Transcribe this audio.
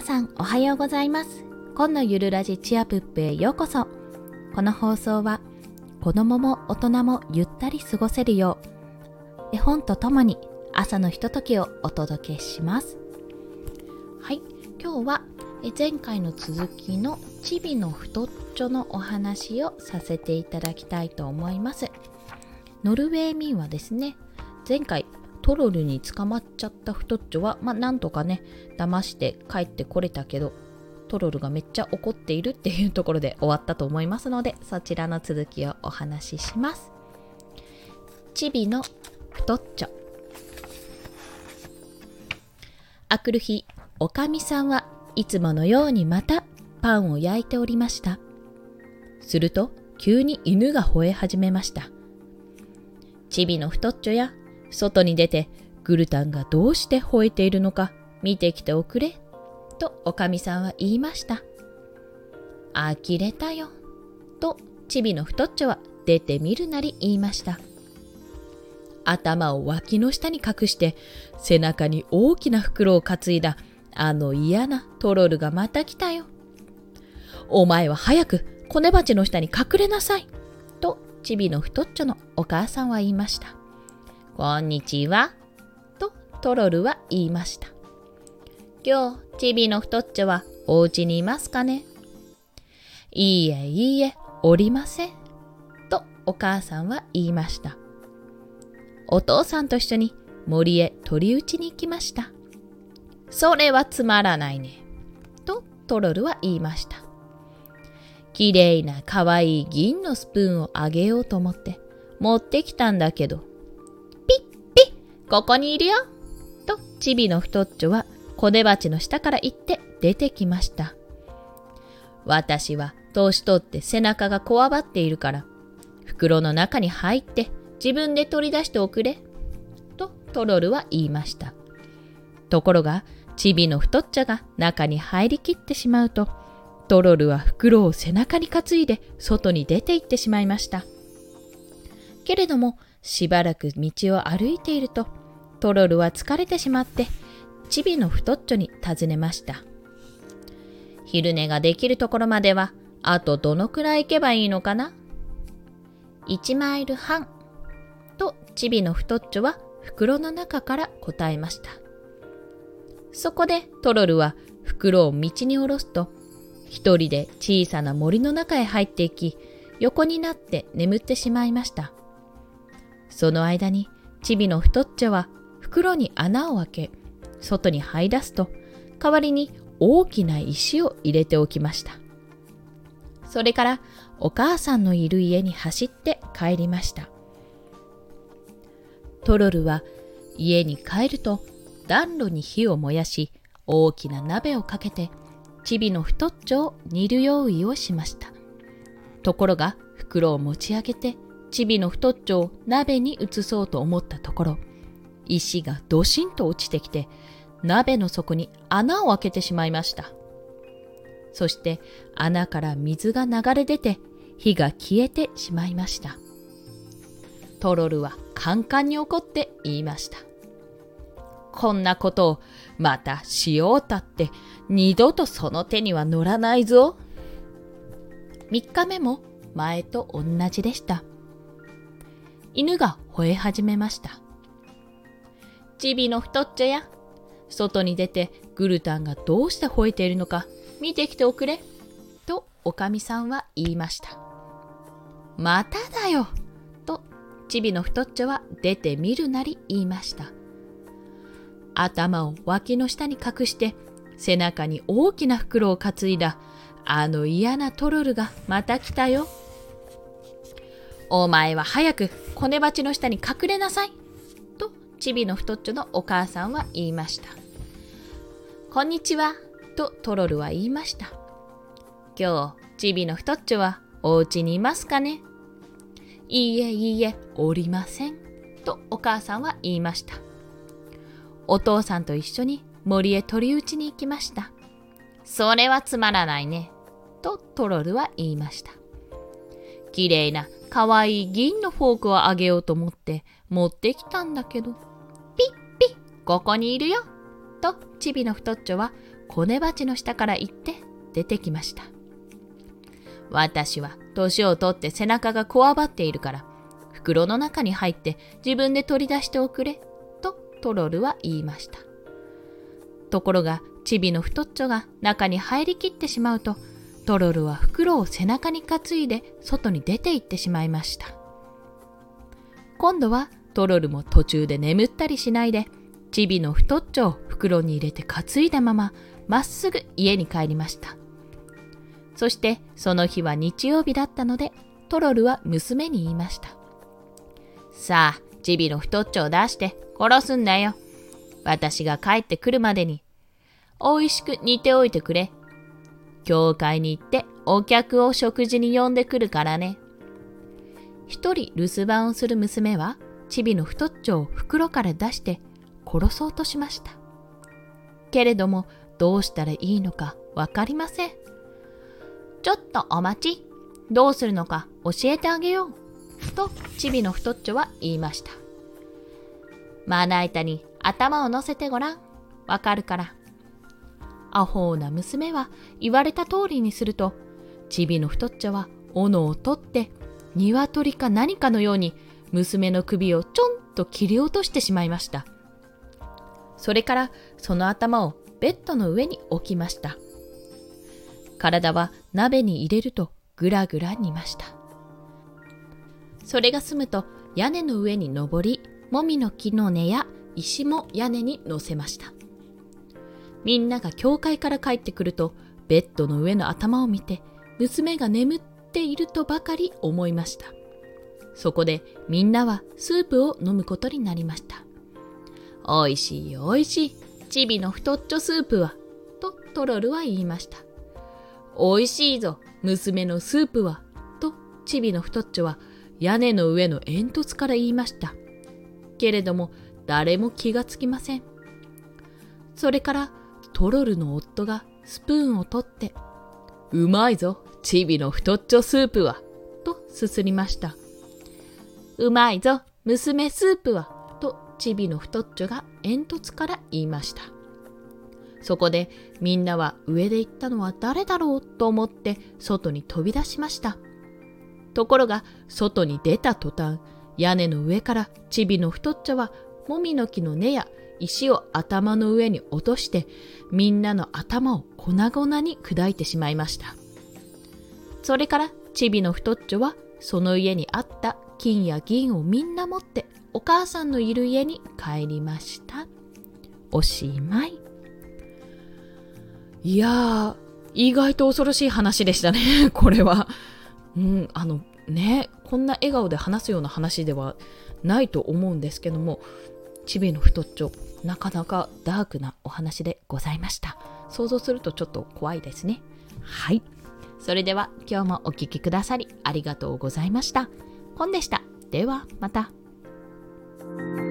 皆さんおはようございます。今のゆるラジチアプップへようこそ。この放送は子供も大人もゆったり過ごせるよう絵本とともに朝のひとときをお届けします。はい今日はえ前回の続きのチビの太っちょのお話をさせていただきたいと思います。ノルウェー民はですね。前回トロルに捕まっちゃった太っちょは、まあ、なんとかね騙して帰ってこれたけどトロルがめっちゃ怒っているっていうところで終わったと思いますのでそちらの続きをお話しします。チビの太っちょ。あくる日おかみさんはいつものようにまたパンを焼いておりました。すると急に犬が吠え始めました。チビの太っちょや外に出てグルタンがどうして吠えているのか見てきておくれとおかみさんは言いました呆れたよとチビの太っちょは出てみるなり言いました頭を脇の下に隠して背中に大きな袋を担いだあの嫌なトロルがまた来たよ。お前は早くコネ鉢の下に隠れなさい。とチビの太っちょのお母さんは言いました。こんにちは。とトロルは言いました。今日、チビの太っちょはお家にいますかね？いいえいいえ、おりません。とお母さんは言いました。お父さんと一緒に森へ鳥打ちに行きました。それはつまらないね。とトロルは言いました。きれいなかわいい銀のスプーンをあげようと思って持ってきたんだけど。ここにいるよとチビの太っちょは小出鉢の下から行って出てきました。私は年取って背中がこわばっているから袋の中に入って自分で取り出しておくれ。とトロルは言いました。ところがチビの太っちゃが中に入りきってしまうと、トロルは袋を背中に担いで外に出て行ってしまいました。けれども、しばらく道を歩いていると、トロルは疲れてしまって、チビの太っちょに尋ねました。昼寝ができるところまでは、あとどのくらい行けばいいのかな ?1 マイル半。と、チビの太っちょは袋の中から答えました。そこでトロルは袋を道に下ろすと、一人で小さな森の中へ入っていき、横になって眠ってしまいました。その間にチビの太っちょは袋に穴を開け、外に這い出すと、代わりに大きな石を入れておきました。それからお母さんのいる家に走って帰りました。トロルは家に帰ると暖炉に火を燃やし大きな鍋をかけてチビの太っちょを煮る用意をしましたところが袋を持ち上げてチビの太っちょを鍋に移そうと思ったところ石がドシンと落ちてきて鍋の底に穴を開けてしまいましたそして穴から水が流れ出て火が消えてしまいましたトロルはカンカンに怒って言いましたこんなことをまたしようたって二度とその手には乗らないぞ。3日目も前と同じでした。犬が吠え始めました。チビの太っちょや、外に出てグルタンがどうして吠えているのか見てきておくれ。とおかみさんは言いました。まただよ。とチビの太っちょは出てみるなり言いました。頭を脇の下に隠して背中に大きな袋を担いだあの嫌なトロルがまた来たよ。お前は早くコネ鉢の下に隠れなさい。チビの太っちょのお母さんは言いました。こんにちは。とトロルは言いました。今日チビの太っちょはお家にいますかね？いいえいいえ、おりません。とお母さんは言いました。お父さんと一緒に森へ取り打ちに行きました。それはつまらないね。とトロルは言いました。きれいなかわいい銀のフォークをあげようと思って持ってきたんだけど、ここにいるよとチビの太っちょはコネ鉢の下から行って出てきました。私は年をとって背中がこわばっているから袋の中に入って自分で取り出しておくれとトロルは言いました。ところがチビの太っちょが中に入りきってしまうとトロルは袋を背中に担いで外に出て行ってしまいました。今度はトロルも途中で眠ったりしないでチビの太っちょを袋に入れて担いだまままっすぐ家に帰りました。そしてその日は日曜日だったのでトロルは娘に言いました。さあ、チビの太っちょを出して殺すんだよ。私が帰ってくるまでに。美味しく煮ておいてくれ。教会に行ってお客を食事に呼んでくるからね。一人留守番をする娘はチビの太っちょを袋から出して殺そうとしました。けれどもどうしたらいいのかわかりません。ちょっとお待ち。どうするのか教えてあげよう。とチビの太っちょは言いました。まな板に頭を乗せてごらん。わかるから。アホな娘は言われた通りにすると、チビの太っちょは斧を取って、鶏か何かのように娘の首をちょんと切り落としてしまいました。それからその頭をベッドの上に置きました。体は鍋に入れるとぐらぐら煮ました。それが済むと屋根の上に登り、もみの木の根や石も屋根に乗せました。みんなが教会から帰ってくると、ベッドの上の頭を見て、娘が眠っているとばかり思いました。そこでみんなはスープを飲むことになりました。おいしいおいしい、チビの太っちょスープは、とトロルは言いました。おいしいぞ、娘のスープは、とチビの太っちょは屋根の上の煙突から言いました。けれども誰も気がつきません。それからトロルの夫がスプーンを取って、うまいぞ、チビの太っちょスープは、とすすりました。うまいぞ、娘スープは、チビの太っちょが煙突から言いました。そこでみんなは上で行ったのは誰だろうと思って外に飛び出しました。ところが外に出た途端、屋根の上からチビの太っちょはもみの木の根や石を頭の上に落としてみんなの頭を粉々に砕いてしまいました。それからチビの太っちょはその家にあった金や銀をみんな持ってお母さんのいる家に帰りました。おしまい。いやー、意外と恐ろしい話でしたね、これは。うん、あのね、こんな笑顔で話すような話ではないと思うんですけども、チビの太っちょ、なかなかダークなお話でございました。想像するとちょっと怖いですね。はい。それでは今日もお聴きくださりありがとうございました。コンでした。ではまた。Bye.